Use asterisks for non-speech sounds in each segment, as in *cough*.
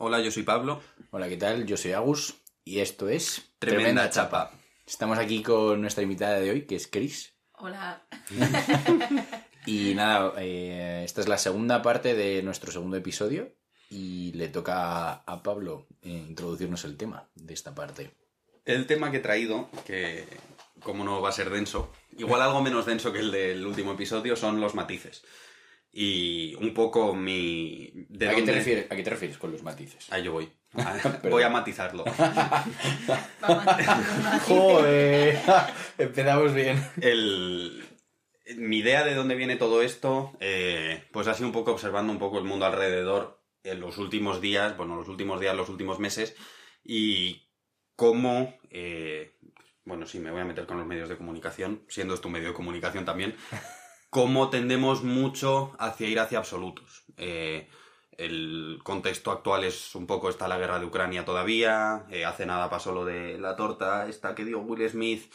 Hola, yo soy Pablo. Hola, ¿qué tal? Yo soy Agus y esto es Tremenda, Chapa. Estamos aquí con nuestra invitada de hoy, que es Chris. Hola. *laughs* Y nada, eh, esta es la segunda parte de nuestro segundo episodio y le toca a Pablo eh, introducirnos el tema de esta parte. El tema que he traído, que como no va a ser denso, igual algo menos denso que el del último episodio, son los matices. Y un poco mi... ¿de ¿A, qué te refieres, ¿A qué te refieres con los matices? Ahí yo voy. *laughs* voy a matizarlo. *laughs* ¡Joder! *laughs* Empezamos bien. El, mi idea de dónde viene todo esto, eh, pues ha sido un poco observando un poco el mundo alrededor en los últimos días, bueno, los últimos días, los últimos meses, y cómo, eh, bueno, sí, me voy a meter con los medios de comunicación, siendo esto un medio de comunicación también, cómo tendemos mucho hacia ir hacia absolutos. Eh, el contexto actual es un poco, está la guerra de Ucrania todavía, eh, hace nada pasó lo de la torta, esta que dio Will Smith,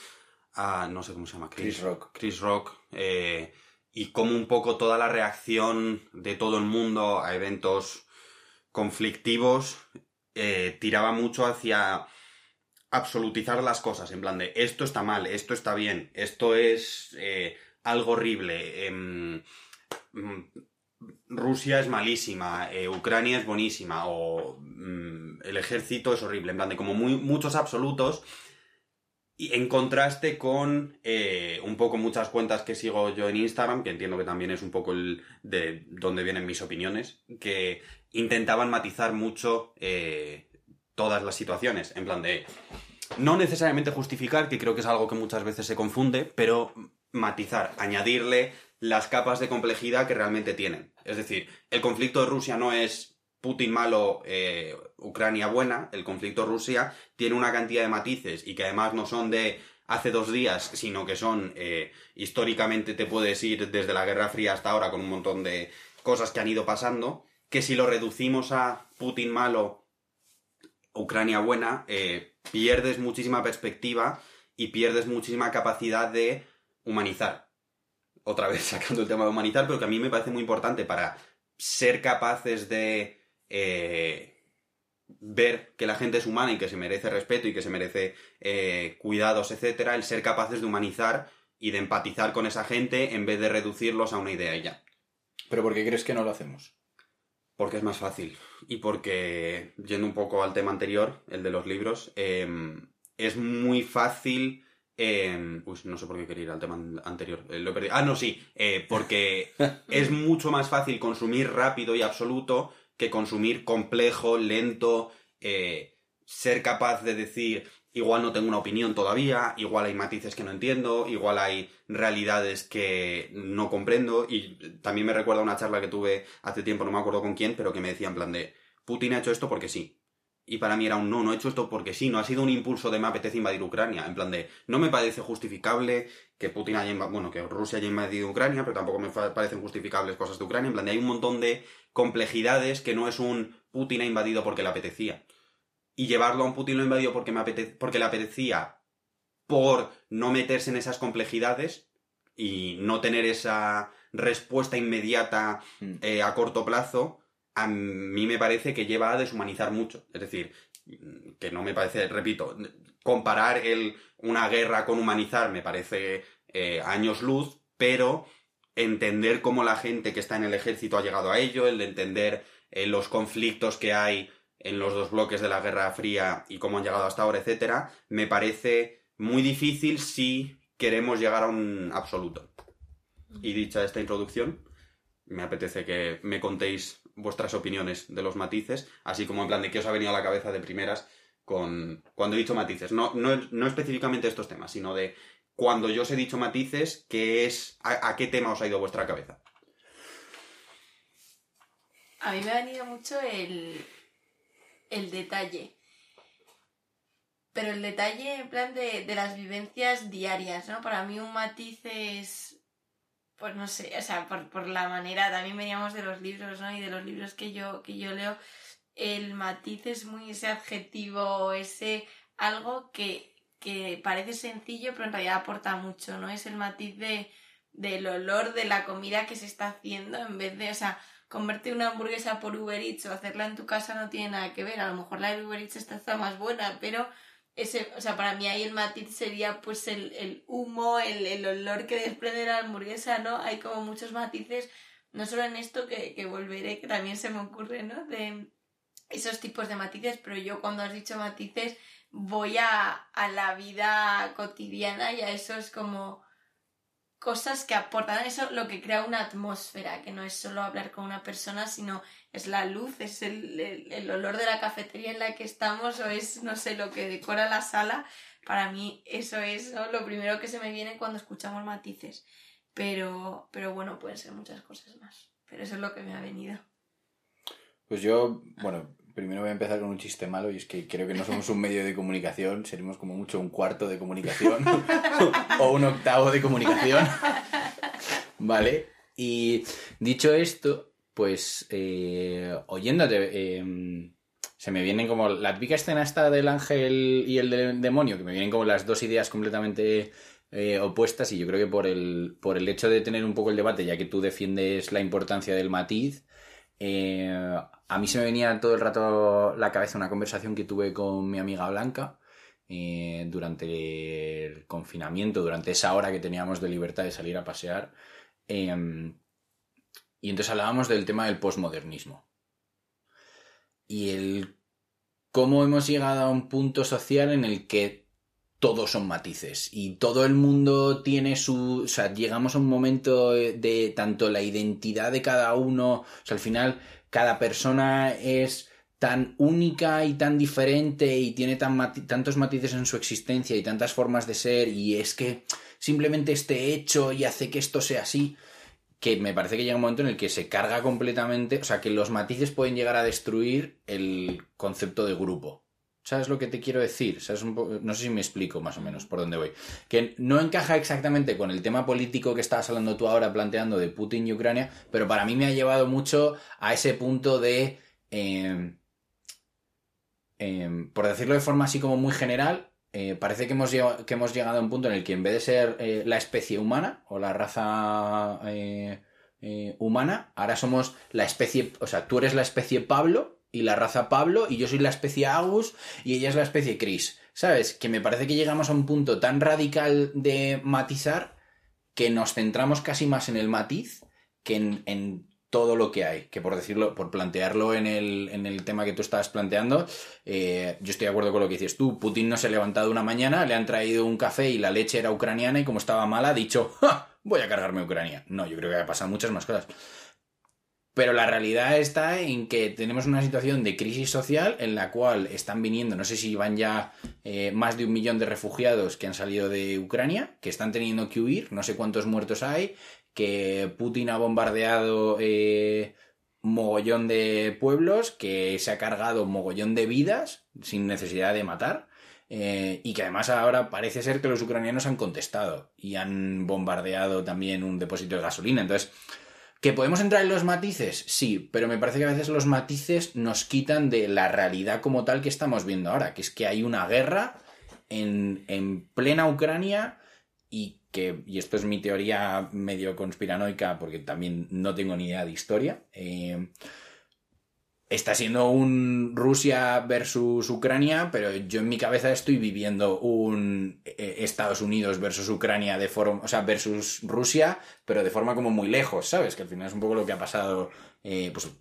a, no sé cómo se llama, Chris Rock. Chris Rock, eh, y como un poco toda la reacción de todo el mundo a eventos conflictivos eh, tiraba mucho hacia absolutizar las cosas, en plan de esto está mal, esto está bien, esto es eh, algo horrible, em, mm, Rusia es malísima, eh, Ucrania es buenísima, o mm, el ejército es horrible, en plan de como muchos absolutos, y en contraste con eh, un poco muchas cuentas que sigo yo en Instagram, que entiendo que también es un poco el de donde vienen mis opiniones, que intentaban matizar mucho eh, todas las situaciones, en plan de no necesariamente justificar, que creo que es algo que muchas veces se confunde, pero matizar, añadirle las capas de complejidad que realmente tienen. Es decir, el conflicto de Rusia no es Putin malo, eh, Ucrania buena, el conflicto Rusia tiene una cantidad de matices y que además no son de hace dos días, sino que son eh, históricamente te puedes ir desde la Guerra Fría hasta ahora con un montón de cosas que han ido pasando, que si lo reducimos a Putin malo, Ucrania buena, eh, pierdes muchísima perspectiva y pierdes muchísima capacidad de humanizar. Otra vez *laughs* sacando el tema de humanizar, pero que a mí me parece muy importante para ser capaces de eh, ver que la gente es humana y que se merece respeto y que se merece eh, cuidados, etcétera, el ser capaces de humanizar y de empatizar con esa gente en vez de reducirlos a una idea y ya. ¿Pero por qué crees que no lo hacemos? Porque es más fácil. Y porque, yendo un poco al tema anterior, el de los libros, eh, es muy fácil. Eh, uy, no sé por qué quería ir al tema an- anterior. eh, lo he perdido. Ah, no, sí. eh, porque *laughs* es mucho más fácil consumir rápido y absoluto que consumir complejo, lento, eh, ser capaz de decir, igual no tengo una opinión todavía, igual hay matices que no entiendo, igual hay realidades que no comprendo, y también me recuerda una charla que tuve hace tiempo, no me acuerdo con quién, pero que me decía en plan de, Putin ha hecho esto porque sí. Y para mí era un no, no he hecho esto porque sí, no ha sido un impulso de me apetece invadir Ucrania. En plan de, no me parece justificable que Putin haya invadido, bueno, que Rusia haya invadido Ucrania, pero tampoco me parecen justificables cosas de Ucrania. En plan de, hay un montón de complejidades que no es un Putin ha invadido porque le apetecía. Y llevarlo a un Putin lo ha invadido porque, me apete- porque le apetecía por no meterse en esas complejidades y no tener esa respuesta inmediata Mm. eh, a corto plazo, a mí me parece que lleva a deshumanizar mucho. Es decir, que no me parece, repito, comparar el, una guerra con humanizar me parece eh, años luz, pero entender cómo la gente que está en el ejército ha llegado a ello, el de entender eh, los conflictos que hay en los dos bloques de la Guerra Fría y cómo han llegado hasta ahora, etcétera, me parece muy difícil si queremos llegar a un absoluto. Y dicha esta introducción, me apetece que me contéis vuestras opiniones de los matices, así como en plan de qué os ha venido a la cabeza de primeras con cuando he dicho matices. No, no, no específicamente estos temas, sino de cuando yo os he dicho matices, ¿qué es, a, qué tema os ha ido vuestra cabeza? A mí me ha venido mucho el, el detalle. Pero el detalle en plan de, de las vivencias diarias, ¿no? Para mí un matiz es, pues no sé, o sea, por, por la manera, también veníamos de los libros, ¿no? Y de los libros que yo, que yo leo, el matiz es muy ese adjetivo, ese algo que, que parece sencillo, pero en realidad aporta mucho, ¿no? Es el matiz de, del olor de la comida que se está haciendo en vez de, o sea, comerte una hamburguesa por Uber Eats o hacerla en tu casa no tiene nada que ver. A lo mejor la de Uber Eats está, está más buena, pero ese, o sea, para mí ahí el matiz sería pues el, el humo, el, el olor que desprende la hamburguesa, ¿no? Hay como muchos matices, no solo en esto que, que volveré, que también se me ocurre, ¿no? De esos tipos de matices, pero yo cuando has dicho matices voy a, a la vida cotidiana y a esos como cosas que aportan eso lo que crea una atmósfera, que no es solo hablar con una persona, sino es la luz, es el, el, olor de la cafetería en la que estamos o es, no sé, lo que decora la sala. Para mí eso es lo primero que se me viene cuando escuchamos matices. Pero, pero bueno, pueden ser muchas cosas más. Pero eso es lo que me ha venido. Pues yo, bueno, primero voy a empezar con un chiste malo y es que creo que no somos un medio de comunicación, seremos como mucho un cuarto de comunicación *laughs* o un octavo de comunicación. *laughs* ¿Vale? Y dicho esto, pues eh, oyéndote, eh, se me vienen como la típica escena esta del ángel y el demonio, que me vienen como las dos ideas completamente eh, opuestas y yo creo que por el, por el hecho de tener un poco el debate, ya que tú defiendes la importancia del matiz, eh, a mí se me venía todo el rato la cabeza una conversación que tuve con mi amiga Blanca eh, durante el confinamiento, durante esa hora que teníamos de libertad de salir a pasear. Eh, y entonces hablábamos del tema del posmodernismo. Y el cómo hemos llegado a un punto social en el que todos son matices y todo el mundo tiene su, o sea, llegamos a un momento de tanto la identidad de cada uno, o sea, al final cada persona es tan única y tan diferente y tiene tantos matices en su existencia y tantas formas de ser y es que simplemente esté hecho y hace que esto sea así que me parece que llega un momento en el que se carga completamente, o sea, que los matices pueden llegar a destruir el concepto de grupo. ¿Sabes lo que te quiero decir? ¿Sabes no sé si me explico más o menos por dónde voy. Que no encaja exactamente con el tema político que estabas hablando tú ahora planteando de Putin y Ucrania, pero para mí me ha llevado mucho a ese punto de, eh, eh, por decirlo de forma así como muy general, eh, parece que hemos, llegado, que hemos llegado a un punto en el que en vez de ser eh, la especie humana o la raza eh, humana, ahora somos la especie, o sea, tú eres la especie Pablo y la raza Pablo y yo soy la especie Agus y ella es la especie Chris. ¿Sabes? Que me parece que llegamos a un punto tan radical de matizar que nos centramos casi más en el matiz que en, todo lo que hay. Que por decirlo, por plantearlo en el, en el tema que tú estabas planteando, eh, yo estoy de acuerdo con lo que dices tú. Putin no se ha levantado una mañana, le han traído un café y la leche era ucraniana y como estaba mala ha dicho, voy a cargarme Ucrania. No, yo creo que ha pasado muchas más cosas. Pero la realidad está en que tenemos una situación de crisis social en la cual están viniendo, no sé si van ya eh, más de un millón de refugiados que han salido de Ucrania, que están teniendo que huir, no sé cuántos muertos hay, que Putin ha bombardeado eh, mogollón de pueblos, que se ha cargado mogollón de vidas sin necesidad de matar. Eh, y que además ahora parece ser que los ucranianos han contestado y han bombardeado también un depósito de gasolina. Entonces, ¿Que podemos entrar en los matices? Sí, pero me parece que a veces los matices nos quitan de la realidad como tal que estamos viendo ahora, que es que hay una guerra en, en plena Ucrania y que, y esto es mi teoría medio conspiranoica porque también no tengo ni idea de historia, eh, está siendo un Rusia versus Ucrania, pero yo en mi cabeza estoy viviendo un eh, Estados Unidos versus Ucrania de forma, o sea, versus Rusia, pero de forma como muy lejos, ¿sabes? Que al final es un poco lo que ha pasado, eh, pues, o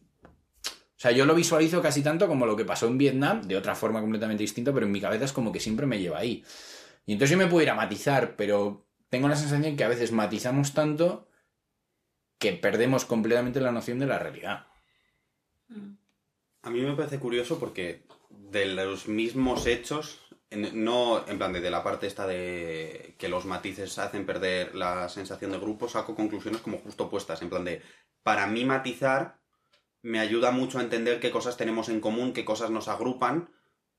sea, yo lo visualizo casi tanto como lo que pasó en Vietnam, de otra forma completamente distinta, pero en mi cabeza es como que siempre me lleva ahí. Y entonces yo me puedo ir a matizar, pero tengo la sensación que a veces matizamos tanto que perdemos completamente la noción de la realidad. Mm. A mí me parece curioso porque de los mismos hechos, no en plan de, de la parte esta de que los matices hacen perder la sensación de grupo, saco conclusiones como justo opuestas, en plan de, para mí matizar me ayuda mucho a entender qué cosas tenemos en común, qué cosas nos agrupan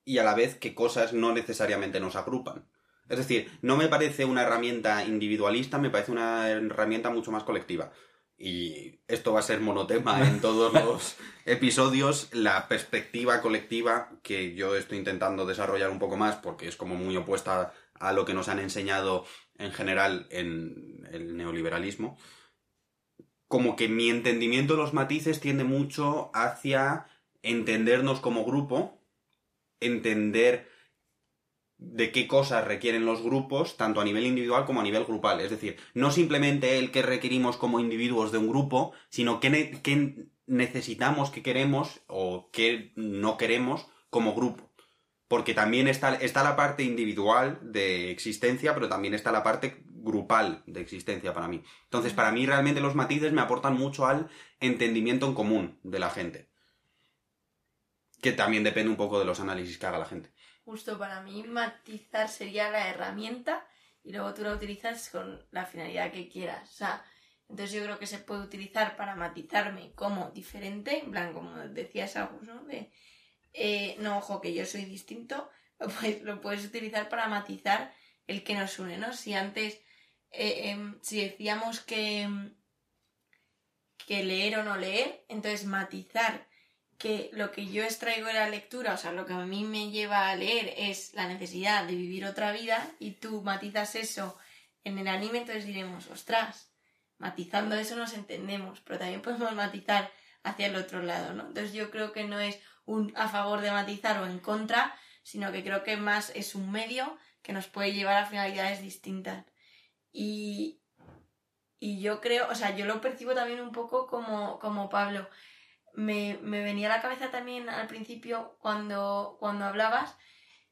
y a la vez qué cosas no necesariamente nos agrupan. Es decir, no me parece una herramienta individualista, me parece una herramienta mucho más colectiva. Y esto va a ser monotema en todos *laughs* los episodios, la perspectiva colectiva que yo estoy intentando desarrollar un poco más porque es como muy opuesta a lo que nos han enseñado en general en el neoliberalismo. como que mi entendimiento de los matices tiende mucho hacia entendernos como grupo, entender de qué cosas requieren los grupos, tanto a nivel individual como a nivel grupal. Es decir, no simplemente el que requerimos como individuos de un grupo, sino qué, qué necesitamos, qué queremos o qué no queremos como grupo. Porque también está, está la parte individual de existencia, pero también está la parte grupal de existencia para mí. Entonces, para mí realmente los matices me aportan mucho al entendimiento en común de la gente. Que también depende un poco de los análisis que haga la gente. Justo para mí matizar sería la herramienta y luego tú la utilizas con la finalidad que quieras. O sea, entonces yo creo que se puede utilizar para matizarme como diferente, en plan, como decías Agus, ¿no? De, eh, no, ojo, que yo soy distinto, *laughs* lo puedes utilizar para matizar el que nos une, ¿no? Si antes, eh, em, si decíamos que, que leer o no leer, entonces matizar que lo que yo extraigo de la lectura, o sea, lo que a mí me lleva a leer es la necesidad de vivir otra vida y tú matizas eso en el anime, entonces diremos, ostras, matizando eso nos entendemos, pero también podemos matizar hacia el otro lado, ¿no? Entonces yo creo que no es un a favor de matizar o en contra, sino que creo que más es un medio que nos puede llevar a finalidades distintas. Y, y yo creo, o sea, yo lo percibo también un poco como, como Pablo me, venía a la cabeza también al principio cuando, cuando hablabas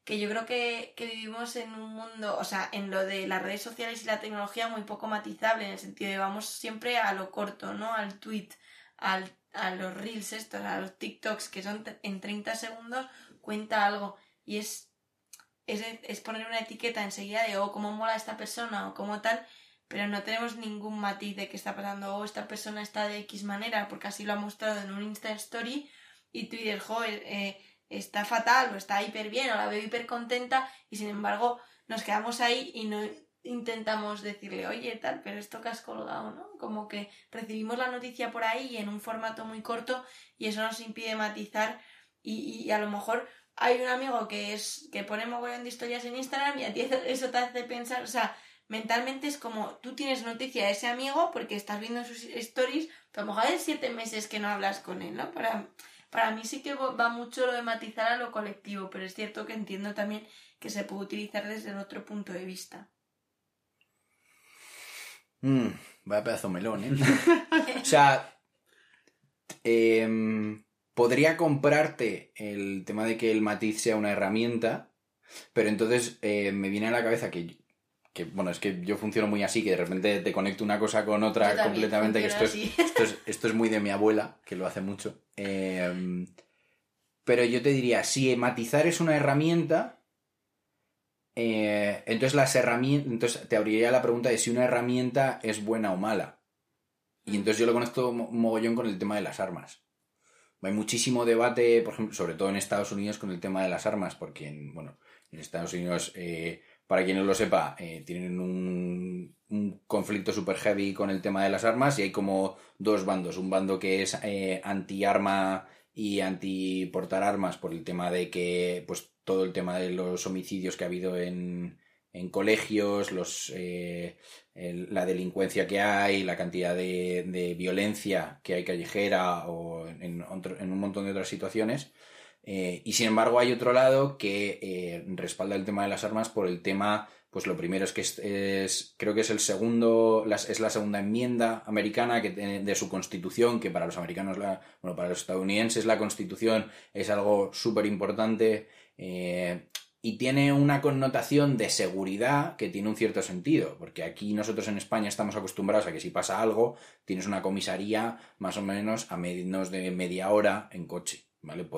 que yo creo que, vivimos en un mundo, o sea, en lo de las redes sociales y la tecnología muy poco matizable, en el sentido de vamos siempre a lo corto, ¿no? Al tweet, al, a los reels estos, a los TikToks, que son en 30 segundos, cuenta algo. Y es, es, es poner una etiqueta enseguida de, oh, cómo mola esta persona o cómo tal, pero no tenemos ningún matiz de que está pasando, o esta persona está de X manera, porque así lo ha mostrado en un Insta Story, y dices, joder, eh, está fatal, o está hiper bien, o la veo hiper contenta, y sin embargo nos quedamos ahí y no intentamos decirle, oye, tal, pero esto que has colgado, ¿no? Como que recibimos la noticia por ahí en un formato muy corto y eso nos impide matizar y, y a lo mejor hay un amigo que es que pone mogollón de historias en Instagram y a ti eso te hace pensar, o sea, mentalmente es como tú tienes noticia de ese amigo porque estás viendo sus stories, pero a lo mejor hay siete meses que no hablas con él, ¿no? Para, para mí sí que va mucho lo de matizar a lo colectivo, pero es cierto que entiendo también que se puede utilizar desde el otro punto de vista. Mm, vaya pedazo melón, ¿eh? *laughs* o sea, em, podría comprarte el tema de que el matiz sea una herramienta, pero entonces eh, me viene a la cabeza que que bueno, es que yo funciono muy así, que de repente te conecto una cosa con otra completamente, que esto es, esto es, *laughs* esto, es, muy de mi abuela, que lo hace mucho. Em, pero yo te diría, si matizar es una herramienta, eh, entonces las herramientas, entonces te abriría la pregunta de si una herramienta es buena o mala. Y entonces yo lo conecto mogollón con el tema de las armas. Hay muchísimo debate, por ejemplo, sobre todo en Estados Unidos con el tema de las armas, porque en, bueno, en Estados Unidos eh, para quien no lo sepa, eh, tienen un, conflicto super heavy con el tema de las armas y hay como dos bandos. Un bando que es eh, anti-arma y anti-portar armas por el tema de que, pues, todo el tema de los homicidios que ha habido en, colegios, los, eh, la delincuencia que hay, la cantidad de, violencia que hay callejera o en, un montón de otras situaciones. Eh, y sin embargo hay otro lado que eh, respalda el tema de las armas por el tema, pues lo primero es que es, creo que es el segundo, es la segunda enmienda americana que, de su constitución, que para los americanos, la, bueno, para los estadounidenses la constitución es algo súper importante eh, y tiene una connotación de seguridad que tiene un cierto sentido, porque aquí nosotros en España estamos acostumbrados a que si pasa algo, tienes una comisaría más o menos a menos de media hora en coche.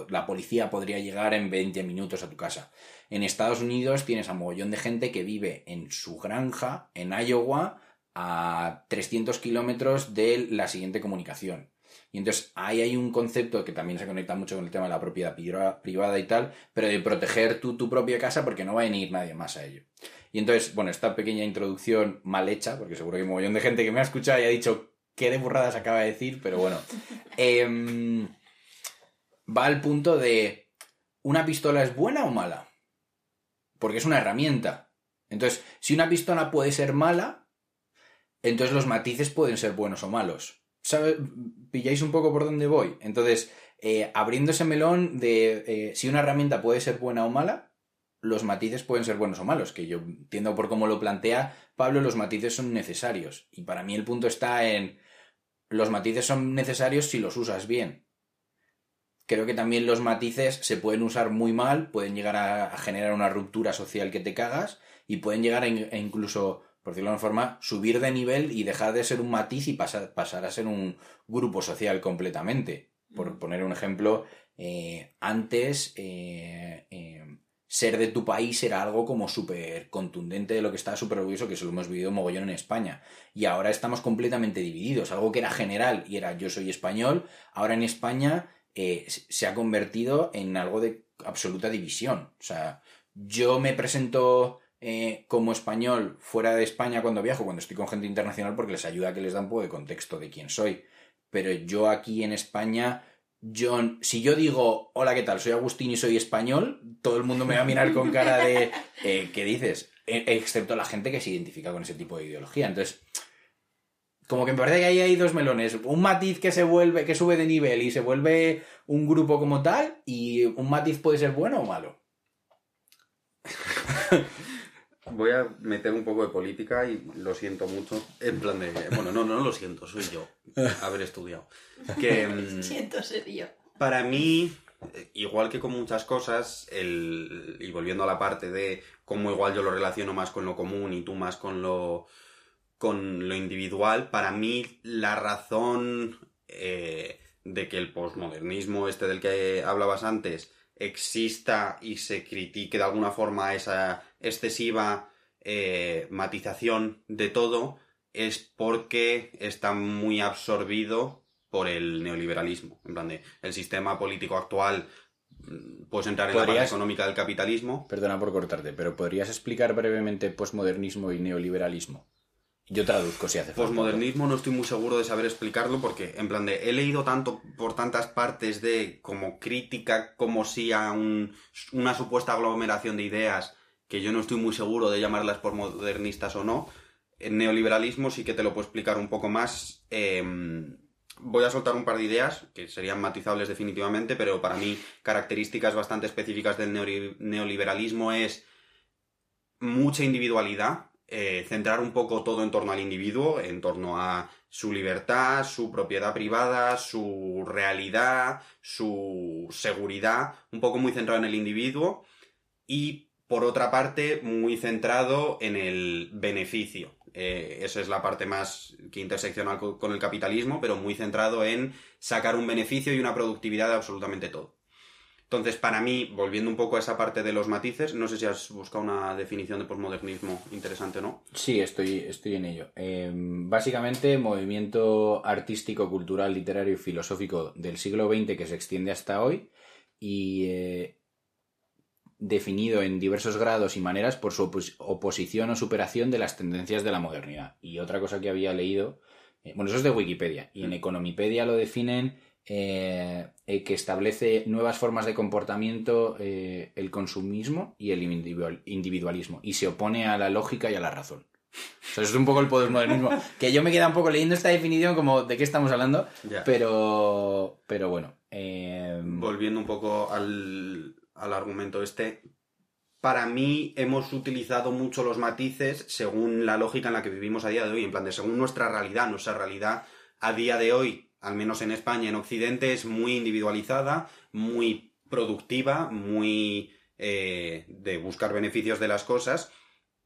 La policía podría llegar en 20 minutos a tu casa. En Estados Unidos tienes a mogollón de gente que vive en su granja, en Iowa, a 300 kilómetros de la siguiente comunicación. Y entonces ahí hay un concepto que también se conecta mucho con el tema de la propiedad privada y tal, pero de proteger tú tu propia casa porque no va a venir nadie más a ello. Y entonces, bueno, esta pequeña introducción mal hecha, porque seguro que hay un mogollón de gente que me ha escuchado y ha dicho qué de burradas acaba de decir, pero bueno. *laughs* Em, va al punto de ¿una pistola es buena o mala? Porque es una herramienta. Entonces, si una pistola puede ser mala, entonces los matices pueden ser buenos o malos. ¿sabe? pilláis un poco por dónde voy. Entonces, eh, abriendo ese melón de eh, si una herramienta puede ser buena o mala, los matices pueden ser buenos o malos, que yo entiendo por cómo lo plantea Pablo, los matices son necesarios. Y para mí el punto está en los matices son necesarios si los usas bien. Creo que también los matices se pueden usar muy mal, pueden llegar a, generar una ruptura social que te cagas y pueden llegar a, incluso, por decirlo de una forma, subir de nivel y dejar de ser un matiz y pasar, pasar a ser un grupo social completamente. Por poner un ejemplo, eh, antes eh, eh, ser de tu país era algo como súper contundente de lo que estaba súper orgulloso, que eso lo hemos vivido mogollón en España. Y ahora estamos completamente divididos. Algo que era general y era yo soy español, ahora en España eh, se ha convertido en algo de absoluta división. O sea, yo me presento eh, como español fuera de España cuando viajo, cuando estoy con gente internacional, porque les ayuda a que les da un poco de contexto de quién soy. Pero yo aquí en España John, si yo digo, hola, ¿qué tal? Soy Agustín y soy español, todo el mundo me va a mirar con cara de, *laughs* eh, ¿qué dices? E, excepto la gente que se identifica con ese tipo de ideología. Entonces, como que me parece que ahí hay dos melones. Un matiz que se vuelve, que sube de nivel y se vuelve un grupo como tal, y un matiz puede ser bueno o malo. Voy a meter un poco de política y lo siento mucho. En plan de. Bueno, no, no lo siento, soy yo. Haber estudiado. Que. *laughs* Mm, siento ser yo. Para mí, igual que con muchas cosas, el, y volviendo a la parte de cómo igual yo lo relaciono más con lo común y tú más con lo. Con lo individual, para mí la razón eh, de que el posmodernismo, este del que hablabas antes, exista y se critique de alguna forma esa excesiva eh, matización de todo es porque está muy absorbido por el neoliberalismo. En plan de, el sistema político actual mm, puedes entrar en la parte económica del capitalismo. Perdona por cortarte, pero ¿podrías explicar brevemente posmodernismo y neoliberalismo? Yo traduzco si hace falta. Posmodernismo no estoy muy seguro de saber explicarlo porque, en plan de, he leído tanto por tantas partes de como crítica, como si a una supuesta aglomeración de ideas que yo no estoy muy seguro de llamarlas posmodernistas o no. El neoliberalismo sí que te lo puedo explicar un poco más. Em, voy a soltar un par de ideas que serían matizables definitivamente, pero para mí características bastante específicas del neoliberalismo es mucha individualidad, eh, centrar un poco todo en torno al individuo, en torno a su libertad, su propiedad privada, su realidad, su seguridad, un poco muy centrado en el individuo y por otra parte muy centrado en el beneficio. Eh, esa es la parte más que interseccional con el capitalismo, pero muy centrado en sacar un beneficio y una productividad de absolutamente todo. Entonces, para mí, volviendo un poco a esa parte de los matices, no sé si has buscado una definición de posmodernismo interesante o no. Sí, estoy, estoy en ello. Em, básicamente, movimiento artístico, cultural, literario y filosófico del siglo XX que se extiende hasta hoy y eh, definido en diversos grados y maneras por su oposición o superación de las tendencias de la modernidad. Y otra cosa que había leído, eh, bueno, eso es de Wikipedia, y en mm. Economipedia lo definen eh, eh, que establece nuevas formas de comportamiento, eh, el consumismo y el individualismo, y se opone a la lógica y a la razón. eso es un poco el poder modernismo. *laughs* que yo me queda un poco leyendo esta definición como de qué estamos hablando, pero, pero bueno. Volviendo un poco al, al argumento este, para mí hemos utilizado mucho los matices según la lógica en la que vivimos a día de hoy, en plan de según nuestra realidad, nuestra realidad a día de hoy al menos en España, en Occidente, es muy individualizada, muy productiva, muy eh, de buscar beneficios de las cosas,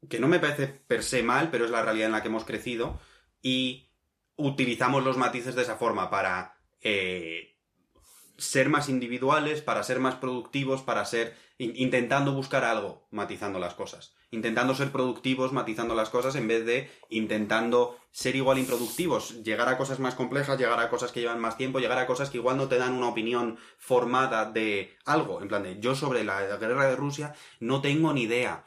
que no me parece per se mal, pero es la realidad en la que hemos crecido, y utilizamos los matices de esa forma para eh, ser más individuales, para ser más productivos, para ser intentando buscar algo, matizando las cosas. Intentando ser productivos, matizando las cosas, en vez de intentando ser igual improductivos. Llegar a cosas más complejas, llegar a cosas que llevan más tiempo, llegar a cosas que igual no te dan una opinión formada de algo. En plan de, yo sobre la guerra de Rusia no tengo ni idea.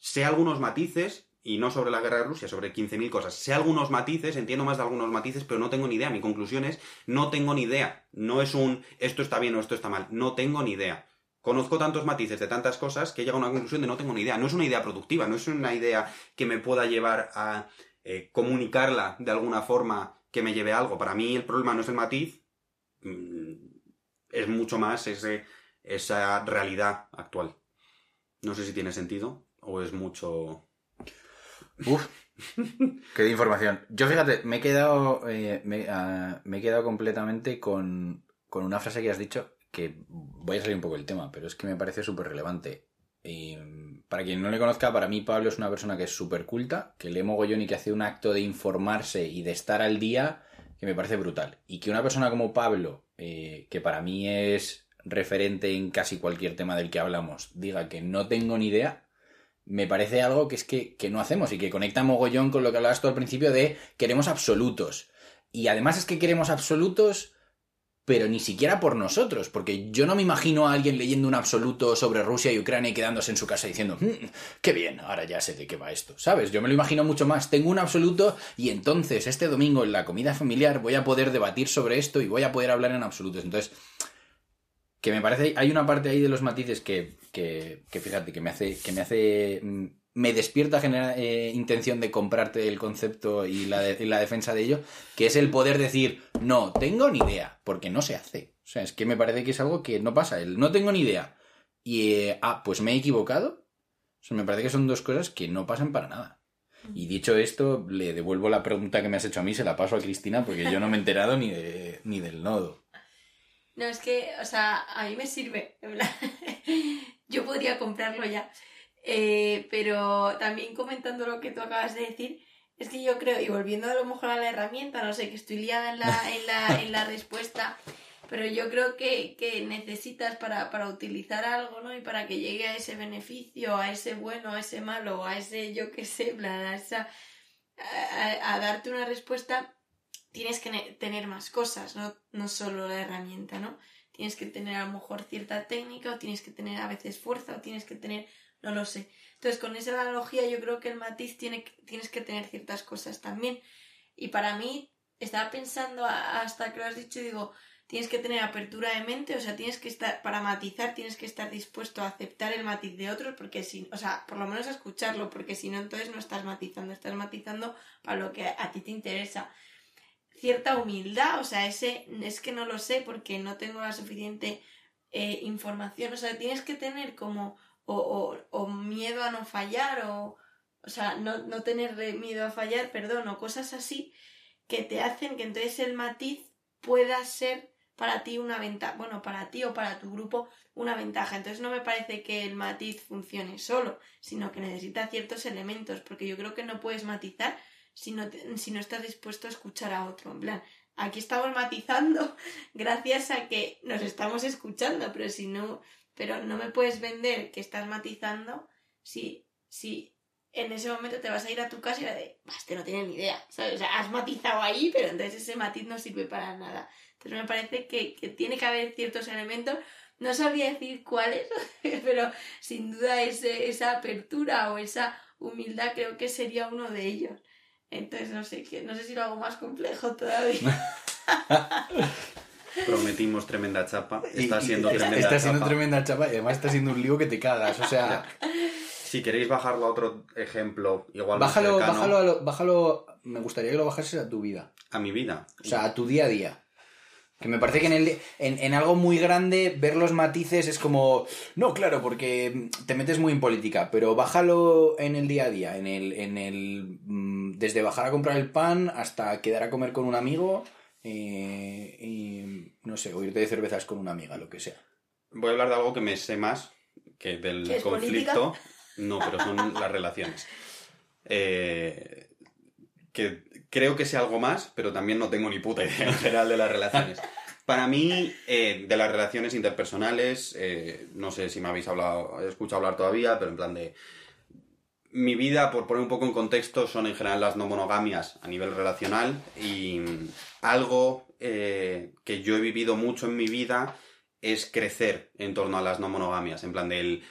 Sé algunos matices, y no sobre la guerra de Rusia, sobre 15.000 cosas. Sé algunos matices, entiendo más de algunos matices, pero no tengo ni idea. Mi conclusión es, no tengo ni idea. No es un, esto está bien o esto está mal. No tengo ni idea. Conozco tantos matices de tantas cosas que llega a una conclusión de no tengo ni idea. No es una idea productiva, no es una idea que me pueda llevar a eh, comunicarla de alguna forma que me lleve a algo. Para mí el problema no es el matiz, mm, es mucho más ese, esa realidad actual. No sé si tiene sentido o es mucho... *laughs* Uf, qué información. Yo fíjate, me he quedado, eh, ah, me he quedado completamente con, con una frase que has dicho que voy a salir un poco del tema, pero es que me parece súper relevante. Y, para quien no le conozca, para mí Pablo es una persona que es súper culta, que lee mogollón y que hace un acto de informarse y de estar al día que me parece brutal. Y que una persona como Pablo, eh, que para mí es referente en casi cualquier tema del que hablamos, diga que no tengo ni idea, me parece algo que es que, que no hacemos y que conecta mogollón con lo que hablabas tú al principio de queremos absolutos. Y además es que queremos absolutos pero ni siquiera por nosotros, porque yo no me imagino a alguien leyendo un absoluto sobre Rusia y Ucrania y quedándose en su casa diciendo, "Mm, qué bien, ahora ya sé de qué va esto, ¿sabes? Yo me lo imagino mucho más, tengo un absoluto y entonces este domingo en la comida familiar voy a poder debatir sobre esto y voy a poder hablar en absolutos. Entonces, que me parece, hay una parte ahí de los matices que, que, que fíjate, que me hace, que me hace, mm, me despierta genera, eh, intención de comprarte el concepto y la, la defensa de ello, que es el poder decir, no, tengo ni idea, porque no se hace. O sea, es que me parece que es algo que no pasa, el no tengo ni idea. Y, eh, ah, pues me he equivocado. O sea, me parece que son dos cosas que no pasan para nada. Y dicho esto, le devuelvo la pregunta que me has hecho a mí, se la paso a Cristina, porque yo no me he enterado ni, de, ni del nodo. No, es que, o sea, a mí me sirve. *laughs* Yo podría comprarlo ya. Eh, pero también comentando lo que tú acabas de decir, es que yo creo, y volviendo a lo mejor a la herramienta, no sé, que estoy liada en la, *laughs* en la, en la respuesta, pero yo creo que, que necesitas para, para utilizar algo, ¿no? Y para que llegue a ese beneficio, a ese bueno, a ese malo, a ese yo qué sé, plan, a, esa, a, darte una respuesta, tienes que ne- tener más cosas, ¿no? No solo la herramienta, ¿no? Tienes que tener a lo mejor cierta técnica, o tienes que tener a veces fuerza, o tienes que tener, no lo sé. Entonces, con esa analogía, yo creo que el matiz tiene, tienes que tener ciertas cosas también. Y para mí, estaba pensando hasta que lo has dicho, digo, tienes que tener apertura de mente, o sea, tienes que estar, para matizar, tienes que estar dispuesto a aceptar el matiz de otros, porque si, o sea, por lo menos a escucharlo, porque si no, entonces no estás matizando, estás matizando para lo que a ti te interesa. Cierta humildad, o sea, ese, es que no lo sé porque no tengo la suficiente eh, información, o sea, tienes que tener como, o, o, miedo a no fallar, o, o sea, no, no tener miedo a fallar, perdón, o cosas así que te hacen que entonces el matiz pueda ser para ti una ventaja, bueno, para ti o para tu grupo una ventaja. Entonces no me parece que el matiz funcione solo, sino que necesita ciertos elementos, porque yo creo que no puedes matizar si no, si no estás dispuesto a escuchar a otro. En plan, aquí estamos matizando *laughs* gracias a que nos estamos escuchando, pero si no, pero no me puedes vender que estás matizando si, si en ese momento te vas a ir a tu casa y va de, "Bah, este no tiene ni idea, ¿sabes? O sea, has matizado ahí, pero entonces ese matiz no sirve para nada. Entonces me parece que, que tiene que haber ciertos elementos, no sabría decir cuáles, *laughs* pero sin duda ese, esa apertura o esa humildad creo que sería uno de ellos. Entonces no sé, no sé si lo hago más complejo todavía. *laughs* Prometimos tremenda chapa. Está Y- siendo tremenda Está siendo chapa. tremenda chapa y además está siendo un lío que te cagas. O sea, Si queréis bajarlo a otro ejemplo, igual más bájalo, cercano bájalo, a lo- bájalo. Me gustaría que lo bajases a tu vida. a mi vida. O sea, a tu día a día. Que me parece que en, el, en, en algo muy grande ver los matices es como... No, claro, porque te metes muy en política, pero bájalo en el día a día, en el... En el mm, desde bajar a comprar el pan hasta quedar a comer con un amigo eh, y, no sé, o irte de cervezas con una amiga, lo que sea. Voy a hablar de algo que me sé más que del ¿Qué es conflicto. No, pero son las relaciones. Eh, que creo que sé algo más, pero también no tengo ni puta idea en general de las relaciones. Para mí, eh, de las relaciones interpersonales, eh, no sé si me habéis hablado, escuchado hablar todavía, pero en plan de. Mi vida, por poner un poco en contexto, son en general las no monogamias a nivel relacional y algo eh, que yo he vivido mucho en mi vida es crecer en torno a las no monogamias. En plan del.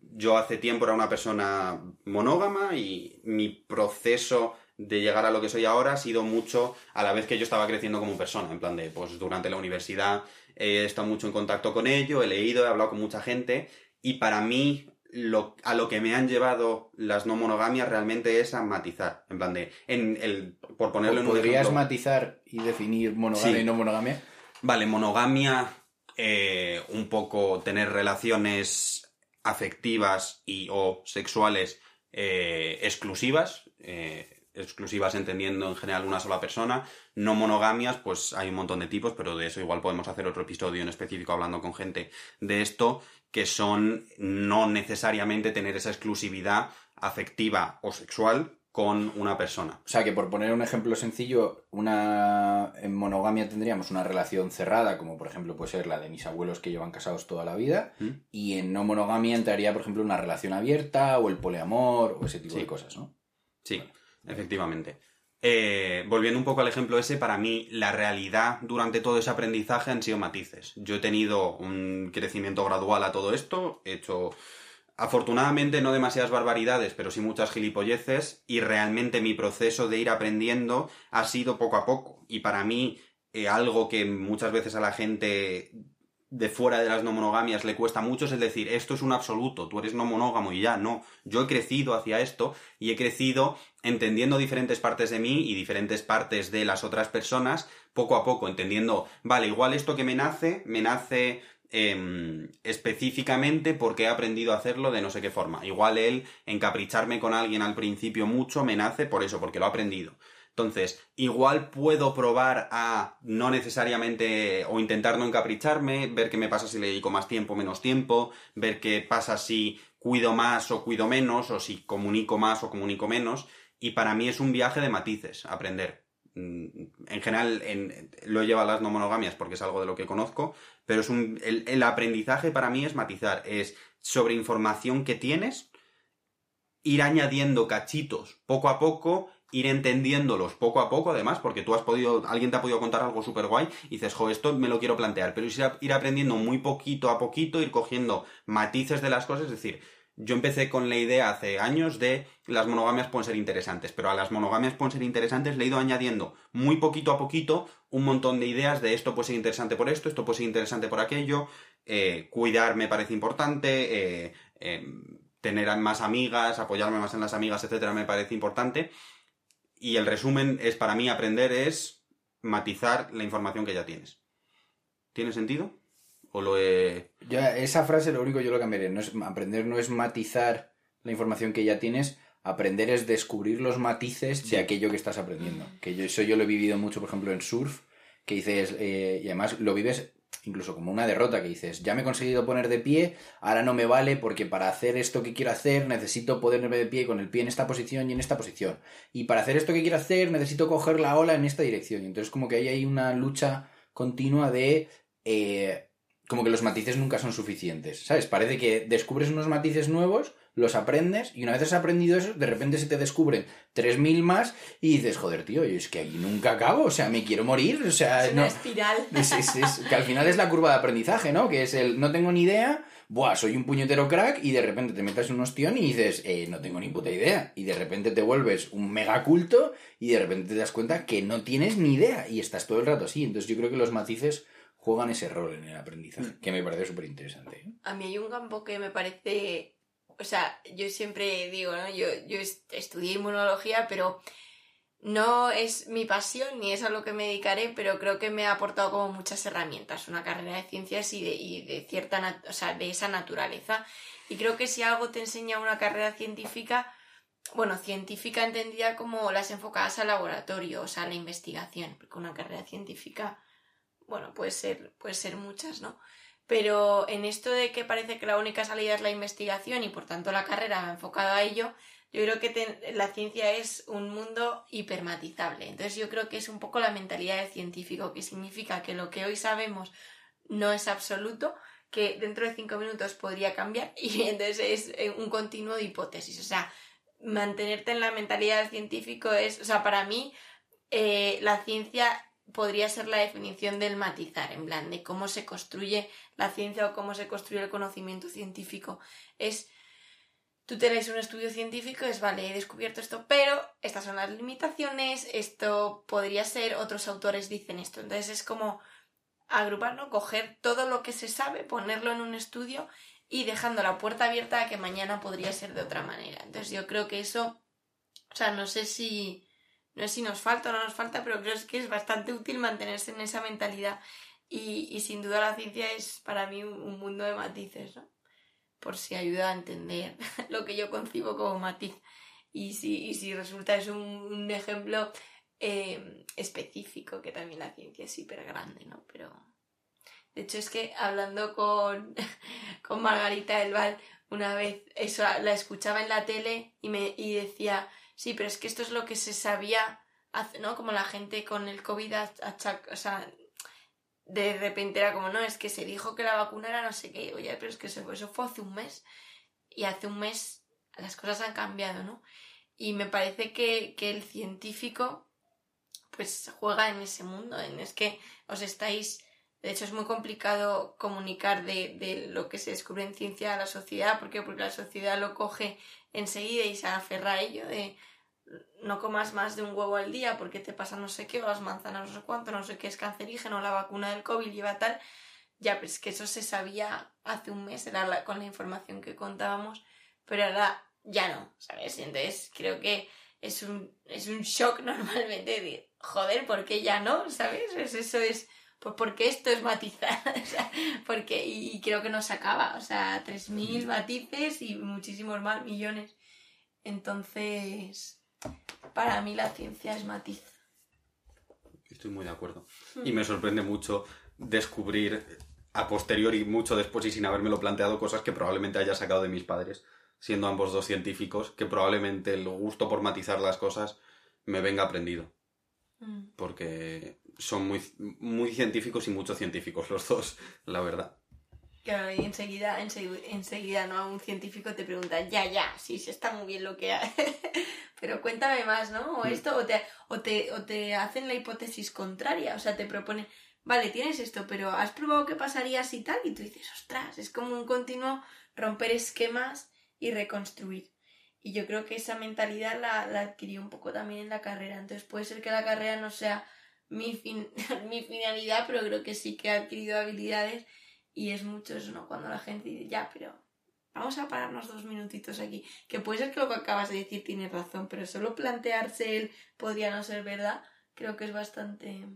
Yo hace tiempo era una persona monógama y mi proceso de llegar a lo que soy ahora ha sido mucho a la vez que yo estaba creciendo como persona. En plan de, pues durante la universidad he estado mucho en contacto con ello, he leído, he hablado con mucha gente y para mí lo, a lo que me han llevado las no monogamias realmente es a matizar. En plan de, en el, por ponerlo en un ¿Podrías ejemplo. matizar y definir monogamia Sí. y no monogamia? Vale, monogamia, eh, un poco tener relaciones afectivas y o sexuales eh, exclusivas, eh, exclusivas entendiendo en general una sola persona. No monogamias, pues hay un montón de tipos, pero de eso igual podemos hacer otro episodio en específico hablando con gente de esto, que son no necesariamente tener esa exclusividad afectiva o sexual con una persona. O sea, que por poner un ejemplo sencillo, una en monogamia tendríamos una relación cerrada, como por ejemplo puede ser la de mis abuelos que llevan casados toda la vida, ¿Mm? y en no monogamia entraría, por ejemplo, una relación abierta o el poliamor o ese tipo Sí. de cosas, ¿no? Sí, efectivamente. Eh, volviendo un poco al ejemplo ese, para mí la realidad durante todo ese aprendizaje han sido matices. Yo he tenido un crecimiento gradual a todo esto, he hecho afortunadamente no demasiadas barbaridades, pero sí muchas gilipolleces y realmente mi proceso de ir aprendiendo ha sido poco a poco. Y para mí eh, algo que muchas veces a la gente de fuera de las no monogamias le cuesta mucho es decir, esto es un absoluto, tú eres no monógamo y ya, no. Yo he crecido hacia esto y he crecido entendiendo diferentes partes de mí y diferentes partes de las otras personas, poco a poco, entendiendo, vale, igual esto que me nace, me nace em, específicamente porque he aprendido a hacerlo de no sé qué forma. Igual el encapricharme con alguien al principio mucho me nace por eso, porque lo he aprendido. Entonces, igual puedo probar a no necesariamente o intentar no encapricharme, ver qué me pasa si le dedico más tiempo o menos tiempo, ver qué pasa si cuido más o cuido menos, o si comunico más o comunico menos. Y para mí es un viaje de matices, aprender. Mm, En general, en- lo he llevado a las no monogamias porque es algo de lo que conozco, pero es un, el aprendizaje para mí es matizar, es sobre información que tienes, ir añadiendo cachitos poco a poco, ir entendiéndolos poco a poco, además, porque tú has podido, alguien te ha podido contar algo súper guay y dices, jo, esto me lo quiero plantear, pero ir aprendiendo muy poquito a poquito, ir cogiendo matices de las cosas, es decir, yo empecé con la idea hace años de las monogamias pueden ser interesantes, pero a las monogamias pueden ser interesantes le he ido añadiendo muy poquito a poquito un montón de ideas de esto puede ser interesante por esto, esto puede ser interesante por aquello, eh, cuidar me parece importante, eh, eh, tener más amigas, apoyarme más en las amigas, etcétera, me parece importante. Y el resumen es para mí aprender es matizar la información que ya tienes. ¿Tiene sentido? ¿O lo he... Yo, esa frase lo único yo lo cambiaré. No es, aprender no es matizar la información que ya tienes, aprender es descubrir los matices Sí. de aquello que estás aprendiendo. Que yo eso yo lo he vivido mucho, por ejemplo, en surf, que dices, eh, y además lo vives incluso como una derrota, que dices, ya me he conseguido poner de pie, ahora no me vale porque para hacer esto que quiero hacer necesito ponerme de pie con el pie en esta posición y en esta posición. Y para hacer esto que quiero hacer necesito coger la ola en esta dirección. Y entonces como que ahí hay una lucha continua de... eh, como que los matices nunca son suficientes, ¿sabes? Parece que descubres unos matices nuevos, los aprendes y una vez has aprendido eso, de repente se te descubren 3.000 más y dices, joder, tío, yo es que ahí nunca acabo, o sea, me quiero morir, o sea, Es una no... espiral. Es, es- es- que al final es la curva de aprendizaje, ¿no? Que es el no tengo ni idea, buah, soy un puñetero crack y de repente te metes en un ostión y dices, eh, no tengo ni puta idea. Y de repente te vuelves un mega culto y de repente te das cuenta que no tienes ni idea y estás todo el rato así. Entonces yo creo que los matices juegan ese rol en el aprendizaje, que me parece súper interesante. ¿eh? A mí hay un campo que me parece, o sea, yo siempre digo, ¿no? Yo, yo est- estudié inmunología, pero no es mi pasión ni es a lo que me dedicaré, pero creo que me ha aportado como muchas herramientas, una carrera de ciencias y de, y de cierta, o sea, de esa naturaleza. Y creo que si algo te enseña una carrera científica, bueno, científica entendida como las enfocadas al laboratorio, o sea, a la investigación, porque una carrera científica, bueno, puede ser, puede ser muchas, ¿no? Pero en esto de que parece que la única salida es la investigación y por tanto la carrera enfocada a ello, yo creo que la ciencia es un mundo hipermatizable. Entonces yo creo que es un poco la mentalidad del científico, que significa que lo que hoy sabemos no es absoluto, que dentro de cinco minutos podría cambiar y *laughs* entonces es eh, un continuo de hipótesis. O sea, mantenerte en la mentalidad del científico es, o sea, para mí eh, la ciencia podría ser la definición del matizar, en plan, de cómo se construye la ciencia o cómo se construye el conocimiento científico. Es, tú tenés un estudio científico, es, vale, he descubierto esto, pero estas son las limitaciones, esto podría ser, otros autores dicen esto. Entonces es como agruparlo, coger todo lo que se sabe, ponerlo en un estudio y dejando la puerta abierta a que mañana podría ser de otra manera. Entonces yo creo que eso, o sea, no sé si, no sé si nos falta o no nos falta, pero creo que es bastante útil mantenerse en esa mentalidad y, y sin duda la ciencia es para mí un, un mundo de matices, ¿no? Por si ayuda a entender *laughs* lo que yo concibo como matiz. Y si, y si resulta es un, un ejemplo eh, específico, que también la ciencia es hiper grande, ¿no? Pero de hecho es que hablando con, *laughs* con Margarita del Val una vez, eso la escuchaba en la tele y me y decía, sí, pero es que esto es lo que se sabía, hace, ¿no? Como la gente con el COVID, o sea, de repente era como, no, es que se dijo que la vacuna era no sé qué, oye, pero es que eso, eso fue hace un mes y hace un mes las cosas han cambiado, ¿no? Y me parece que, que el científico pues juega en ese mundo, en es que os estáis de hecho, es muy complicado comunicar de, de, lo que se descubre en ciencia a la sociedad. ¿Por qué? Porque la sociedad lo coge enseguida y se aferra a ello de no comas más de un huevo al día porque te pasa no sé qué, o las manzanas no sé cuánto, no sé qué es cancerígeno, la vacuna del COVID lleva tal. Ya, pues que eso se sabía hace un mes, era la, con la información que contábamos, pero ahora ya no, ¿sabes? Entonces creo que es un, es un shock *laughs* normalmente de, joder, ¿por qué ya no? ¿Sabes? Es, eso es pues porque esto es matizar, *laughs* o sea, porque, y, creo que no se acaba, o sea, 3.000 matices y muchísimos más millones. Entonces, para mí la ciencia es matiz. Estoy muy de acuerdo. Y me sorprende mucho descubrir a posteriori, mucho después y sin habérmelo planteado, cosas que probablemente haya sacado de mis padres, siendo ambos dos científicos, que probablemente el gusto por matizar las cosas me venga aprendido. Mm. Porque son muy, muy científicos y muchos científicos los dos, la verdad. Claro, y enseguida, enseguida, ¿no? Un científico te pregunta, ya, ya, sí, sí está muy bien lo que hay. *laughs* Pero cuéntame más, ¿no? O mm. esto, o te, o, te, o te hacen la hipótesis contraria, o sea, te proponen, vale, tienes esto, pero ¿has probado qué pasaría si tal? Y tú dices, ostras, es como un continuo romper esquemas y reconstruir. Y yo creo que esa mentalidad la, la adquirí un poco también en la carrera. Entonces puede ser que la carrera no sea mi, fin, *laughs* mi finalidad, pero creo que sí que he adquirido habilidades y es mucho eso, ¿no? Cuando la gente dice, ya, pero vamos a pararnos dos minutitos aquí. Que puede ser que lo que acabas de decir tiene razón, pero solo plantearse él podría no ser verdad, creo que es bastante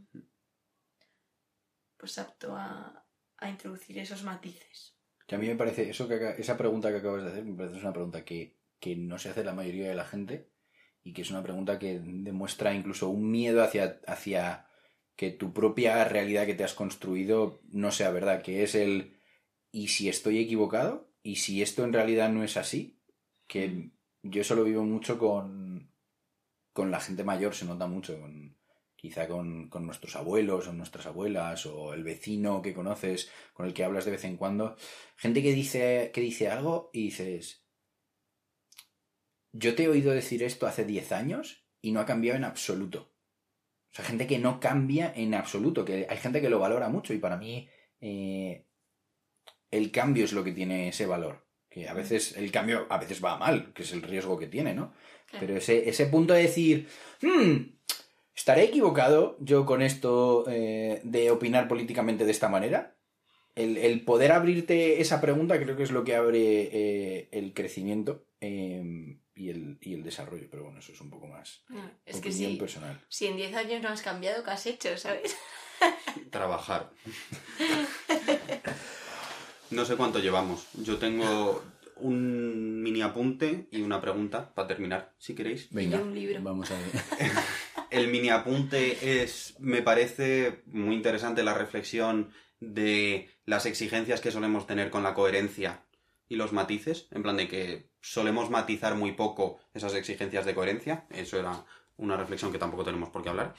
pues apto a, a introducir esos matices. Que a mí me parece, eso que, esa pregunta que acabas de hacer, me parece una pregunta que, que no se hace la mayoría de la gente y que es una pregunta que demuestra incluso un miedo hacia, hacia que tu propia realidad que te has construido no sea verdad, que es el ¿y si estoy equivocado? ¿Y si esto en realidad no es así? Que yo eso lo vivo mucho con, con la gente mayor, se nota mucho, con, quizá con, con, nuestros abuelos o nuestras abuelas o el vecino que conoces con el que hablas de vez en cuando. Gente que dice, que dice algo y dices, yo te he oído decir esto hace 10 años y no ha cambiado en absoluto. O sea, gente que no cambia en absoluto, que hay gente que lo valora mucho y para mí eh, el cambio es lo que tiene ese valor. Que a veces el cambio a veces va mal, que es el riesgo que tiene, ¿no? Pero ese, ese punto de decir, hmm, ¿estaré equivocado yo con esto eh, de opinar políticamente de esta manera? El, poder abrirte esa pregunta creo que es lo que abre eh, el crecimiento em, y el, y el desarrollo, pero bueno, eso es un poco más ah, es que sí, personal. Si en 10 años no has cambiado, ¿qué has hecho, sabes? *laughs* Trabajar. *laughs* no sé cuánto llevamos. Yo tengo un mini apunte y una pregunta para terminar, si queréis. Venga, un libro. vamos a ver. *laughs* El mini apunte es, me parece muy interesante la reflexión de las exigencias que solemos tener con la coherencia y los matices, en plan de que solemos matizar muy poco esas exigencias de coherencia, eso era una reflexión que tampoco tenemos por qué hablar.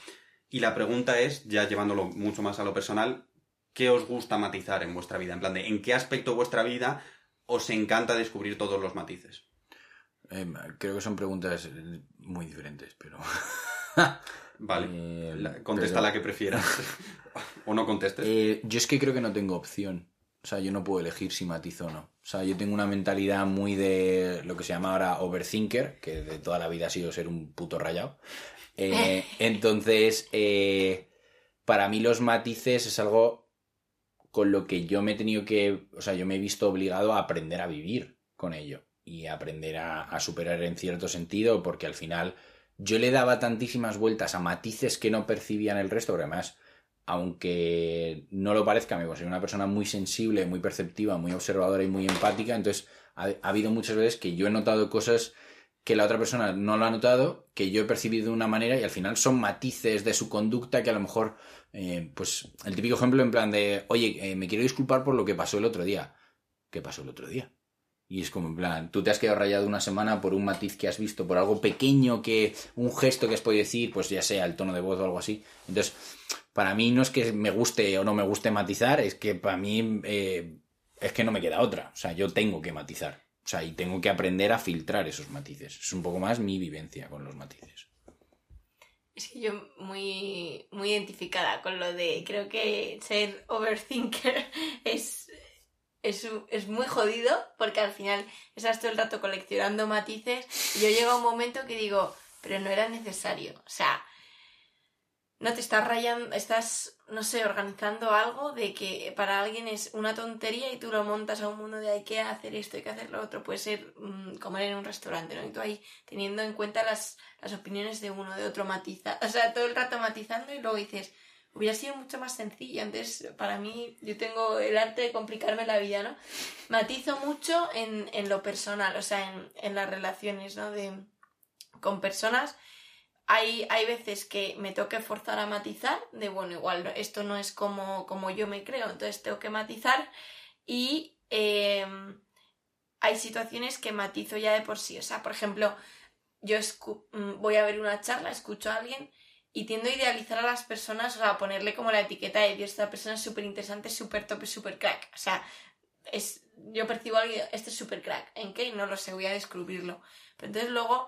Y la pregunta es, ya llevándolo mucho más a lo personal, ¿qué os gusta matizar en vuestra vida? En plan de, ¿en qué aspecto de vuestra vida os encanta descubrir todos los matices? Em, creo que son preguntas muy diferentes, pero... *laughs* vale, *laughs* eh, contesta la que prefieras. *laughs* o no contestes. Eh, yo es que creo que no tengo opción. O sea, yo no puedo elegir si matizo o no. O sea, yo tengo una mentalidad muy de lo que se llama ahora overthinker, que de toda la vida ha sido ser un puto rayado. Eh, *laughs* entonces, eh, para mí los matices es algo con lo que yo me he tenido que, o sea, yo me he visto obligado a aprender a vivir con ello y aprender a, a superar en cierto sentido, porque al final yo le daba tantísimas vueltas a matices que no percibían el resto, pero además, aunque no lo parezca, me soy una persona muy sensible, muy perceptiva, muy observadora y muy empática, entonces ha, ha habido muchas veces que yo he notado cosas que la otra persona no lo ha notado, que yo he percibido de una manera y al final son matices de su conducta que a lo mejor, eh, pues el típico ejemplo en plan de, oye, eh, me quiero disculpar por lo que pasó el otro día. ¿Qué pasó el otro día? Y es como en plan, tú te has quedado rayado una semana por un matiz que has visto, por algo pequeño que, un gesto que has podido decir, pues ya sea el tono de voz o algo así. Entonces, para mí no es que me guste o no me guste matizar, es que para mí eh, es que no me queda otra. O sea, yo tengo que matizar. O sea, y tengo que aprender a filtrar esos matices. Es un poco más mi vivencia con los matices. Es que yo muy, muy identificada con lo de, creo que ser overthinker *laughs* es, es, es muy jodido porque al final estás todo el rato coleccionando matices y yo llego a un momento que digo, pero no era necesario. O sea, no te estás rayando, estás, no sé, organizando algo de que para alguien es una tontería y tú lo montas a un mundo de hay que hacer esto, hay que hacer lo otro. Puede ser mmm, comer en un restaurante, ¿no? Y tú ahí teniendo en cuenta las, las opiniones de uno, de otro, matiza, *laughs* o sea, todo el rato matizando y luego dices, hubiera sido mucho más sencillo. Entonces, para mí, yo tengo el arte de complicarme la vida, ¿no? Matizo mucho en, en lo personal, o sea, en, en las relaciones, ¿no? De, con personas hay, hay veces que me tengo que forzar a matizar, de bueno, igual esto no es como, como yo me creo, entonces tengo que matizar y eh, hay situaciones que matizo ya de por sí, o sea, por ejemplo, yo voy a ver una charla, escucho a alguien y tiendo a idealizar a las personas, o a ponerle como la etiqueta de Dios, esta persona es súper interesante, súper top, súper crack, o sea, es, yo percibo a alguien, este es súper crack, ¿en qué? No lo sé, voy a descubrirlo, pero entonces luego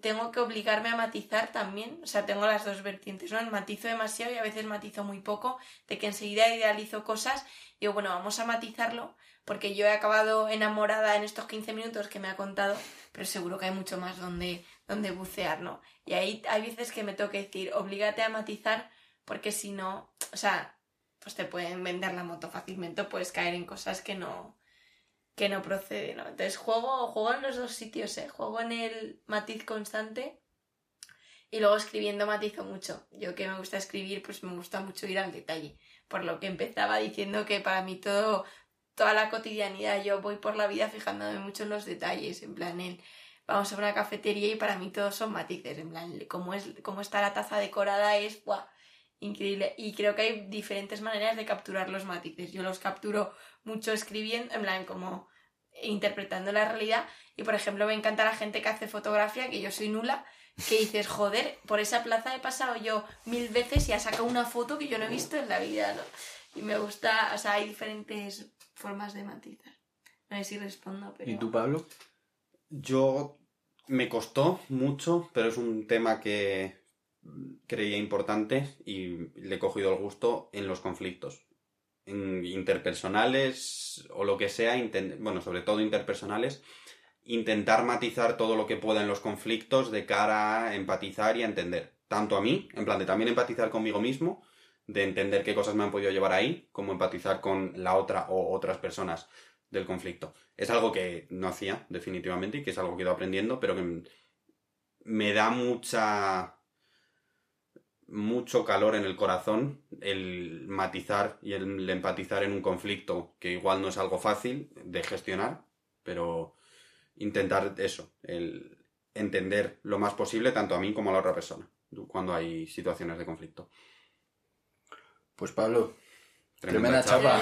tengo que obligarme a matizar también, o sea, tengo las dos vertientes, ¿no? Matizo demasiado y a veces matizo muy poco, de que enseguida idealizo cosas, digo, bueno, vamos a matizarlo, porque yo he acabado enamorada en estos 15 minutos que me ha contado, pero seguro que hay mucho más donde, donde bucear, ¿no? Y ahí hay veces que me tengo que decir, oblígate a matizar, porque si no, o sea, pues te pueden vender la moto fácilmente, puedes caer en cosas que no, que no procede, ¿no? Entonces juego, juego en los dos sitios, ¿eh? Juego en el matiz constante y luego escribiendo matizo mucho. Yo que me gusta escribir, pues me gusta mucho ir al detalle. Por lo que empezaba diciendo que para mí todo, toda la cotidianidad, yo voy por la vida fijándome mucho en los detalles, en plan, el, vamos a una cafetería y para mí todos son matices, en plan, cómo, es, cómo está la taza decorada es, ¡buah! Increíble. Y creo que hay diferentes maneras de capturar los matices. Yo los capturo mucho escribiendo, en plan, como interpretando la realidad. Y por ejemplo, me encanta la gente que hace fotografía, que yo soy nula, que dices, joder, por esa plaza he pasado yo mil veces y ha sacado una foto que yo no he visto en la vida, ¿no? Y me gusta, o sea, hay diferentes formas de matizar. No sé si respondo, pero... ¿Y tú, Pablo? Yo me costó mucho, pero es un tema que creía importante y le he cogido el gusto en los conflictos. Interpersonales o lo que sea, bueno, sobre todo interpersonales, intentar matizar todo lo que pueda en los conflictos de cara a empatizar y a entender. Tanto a mí, en plan de también empatizar conmigo mismo, de entender qué cosas me han podido llevar ahí, como empatizar con la otra o otras personas del conflicto. Es algo que no hacía, definitivamente, y que es algo que he ido aprendiendo, pero que me da mucha mucho calor en el corazón el matizar y el empatizar en un conflicto que igual no es algo fácil de gestionar, pero intentar eso, el entender lo más posible tanto a mí como a la otra persona cuando hay situaciones de conflicto. Pues Pablo, tremenda, chapa.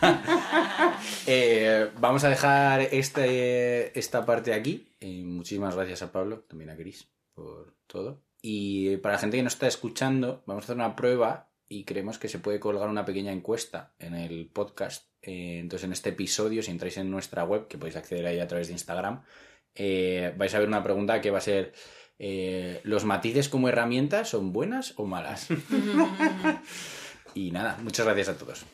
*laughs* eh, vamos a dejar este, esta parte aquí. Y muchísimas gracias a Pablo, también a Cris, por todo. Y para la gente que nos está escuchando, vamos a hacer una prueba y creemos que se puede colgar una pequeña encuesta en el podcast. Eh, entonces, en este episodio, si entráis en nuestra web, que podéis acceder ahí a través de Instagram, eh, vais a ver una pregunta que va a ser: eh, ¿los matices como herramientas son buenas o malas? *laughs* *laughs* y nada, muchas gracias a todos.